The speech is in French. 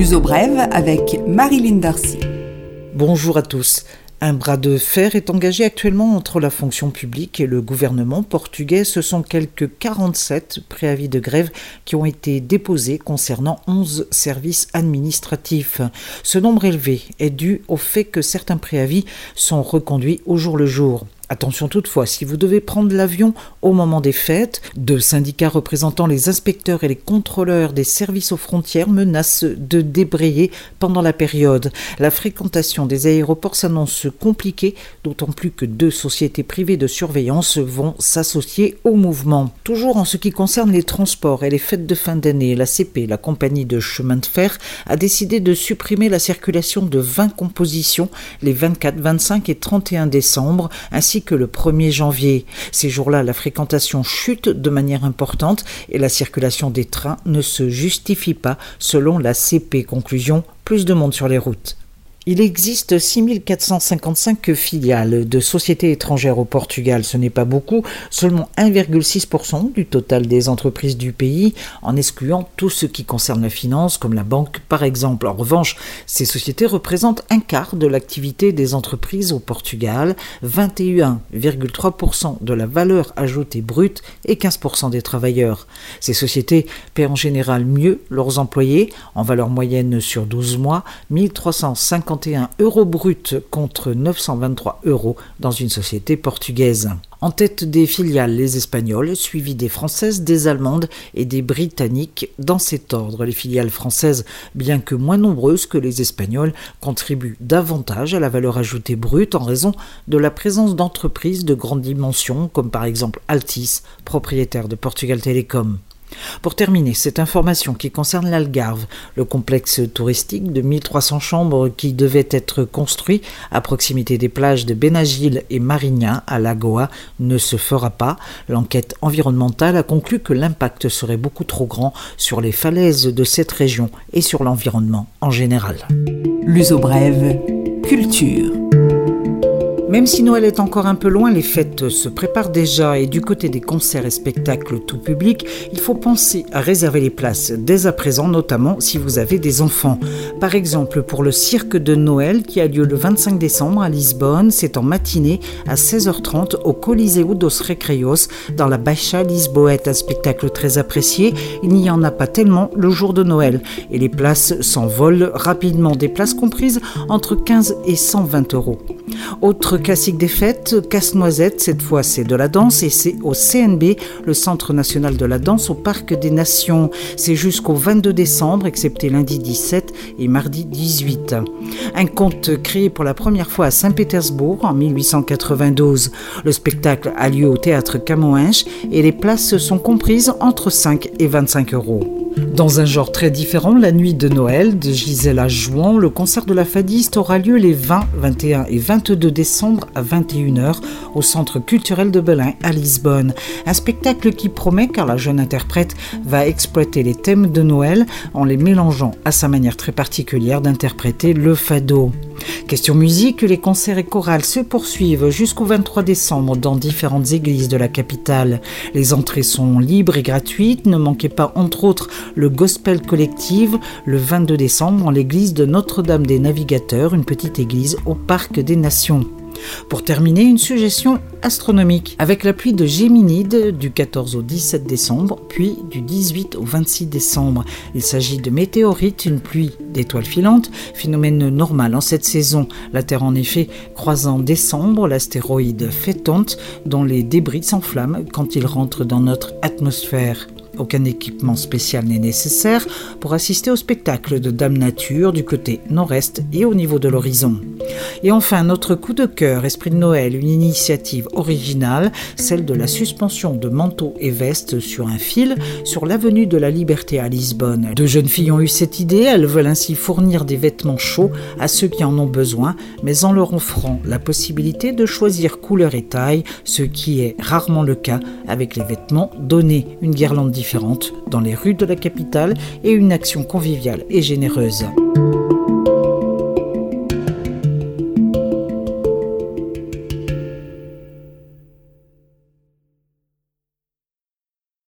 L'uso brève avec Marilyn Darcy. Bonjour à tous. Un bras de fer est engagé actuellement entre la fonction publique et le gouvernement portugais. Ce sont quelques 47 préavis de grève qui ont été déposés concernant 11 services administratifs. Ce nombre élevé est dû au fait que certains préavis sont reconduits au jour le jour. Attention toutefois, si vous devez prendre l'avion au moment des fêtes, deux syndicats représentant les inspecteurs et les contrôleurs des services aux frontières menacent de débrayer pendant la période. La fréquentation des aéroports s'annonce compliquée, d'autant plus que deux sociétés privées de surveillance vont s'associer au mouvement. Toujours en ce qui concerne les transports et les fêtes de fin d'année, la CP, la compagnie de chemin de fer, a décidé de supprimer la circulation de 20 compositions les 24, 25 et 31 décembre, ainsi que le 1er janvier. Ces jours-là, la fréquentation chute de manière importante et la circulation des trains ne se justifie pas selon la CP. Conclusion, plus de monde sur les routes. Il existe 6455 filiales de sociétés étrangères au Portugal. Ce n'est pas beaucoup, seulement 1,6% du total des entreprises du pays, en excluant tout ce qui concerne la finance, comme la banque par exemple. En revanche, ces sociétés représentent un quart de l'activité des entreprises au Portugal, 21,3% de la valeur ajoutée brute et 15% des travailleurs. Ces sociétés paient en général mieux leurs employés, en valeur moyenne sur 12 mois, 1350 euros bruts contre 923 euros dans une société portugaise. En tête des filiales, les Espagnols, suivis des Françaises, des Allemandes et des Britanniques. Dans cet ordre, les filiales françaises, bien que moins nombreuses que les Espagnols, contribuent davantage à la valeur ajoutée brute en raison de la présence d'entreprises de grande dimension, comme par exemple Altis, propriétaire de Portugal Telecom. Pour terminer, cette information qui concerne l'Algarve, le complexe touristique de 1300 chambres qui devait être construit à proximité des plages de Benagil et Marignan à Lagoa ne se fera pas. L'enquête environnementale a conclu que l'impact serait beaucoup trop grand sur les falaises de cette région et sur l'environnement en général. L'uso brève, culture. Même si Noël est encore un peu loin, les fêtes se préparent déjà et du côté des concerts et spectacles tout public, il faut penser à réserver les places dès à présent, notamment si vous avez des enfants. Par exemple, pour le cirque de Noël qui a lieu le 25 décembre à Lisbonne, c'est en matinée à 16h30 au Coliseu dos Recreios dans la Baixa Lisboète, un spectacle très apprécié. Il n'y en a pas tellement le jour de Noël et les places s'envolent rapidement, des places comprises entre 15 et 120 euros. Autre classique des fêtes, Casse-Noisette, cette fois c'est de la danse et c'est au CNB, le Centre national de la danse au Parc des Nations. C'est jusqu'au 22 décembre, excepté lundi 17 et mardi 18. Un conte créé pour la première fois à Saint-Pétersbourg en 1892. Le spectacle a lieu au théâtre Camoëns et les places sont comprises entre 5 et 25 euros. Dans un genre très différent, la nuit de Noël de Gisela Jouan, le concert de la fadiste aura lieu les 20, 21 et 22 décembre à 21h au Centre culturel de Belin à Lisbonne. Un spectacle qui promet car la jeune interprète va exploiter les thèmes de Noël en les mélangeant à sa manière très particulière d'interpréter le fado. Question musique, les concerts et chorales se poursuivent jusqu'au 23 décembre dans différentes églises de la capitale. Les entrées sont libres et gratuites. Ne manquez pas entre autres le Gospel Collective le 22 décembre en l'église de Notre-Dame des Navigateurs, une petite église au Parc des Nations. Pour terminer, une suggestion astronomique avec la pluie de Géminide du 14 au 17 décembre, puis du 18 au 26 décembre. Il s'agit de météorites, une pluie d'étoiles filantes, phénomène normal en cette saison. La Terre en effet croise en décembre l'astéroïde Fétonte dont les débris s'enflamment quand il rentre dans notre atmosphère. Aucun équipement spécial n'est nécessaire pour assister au spectacle de Dame Nature du côté nord-est et au niveau de l'horizon. Et enfin, notre coup de cœur, Esprit de Noël, une initiative originale, celle de la suspension de manteaux et vestes sur un fil sur l'avenue de la Liberté à Lisbonne. Deux jeunes filles ont eu cette idée, elles veulent ainsi fournir des vêtements chauds à ceux qui en ont besoin, mais en leur offrant la possibilité de choisir couleur et taille, ce qui est rarement le cas avec les vêtements donnés. Une guirlande différente dans les rues de la capitale et une action conviviale et généreuse.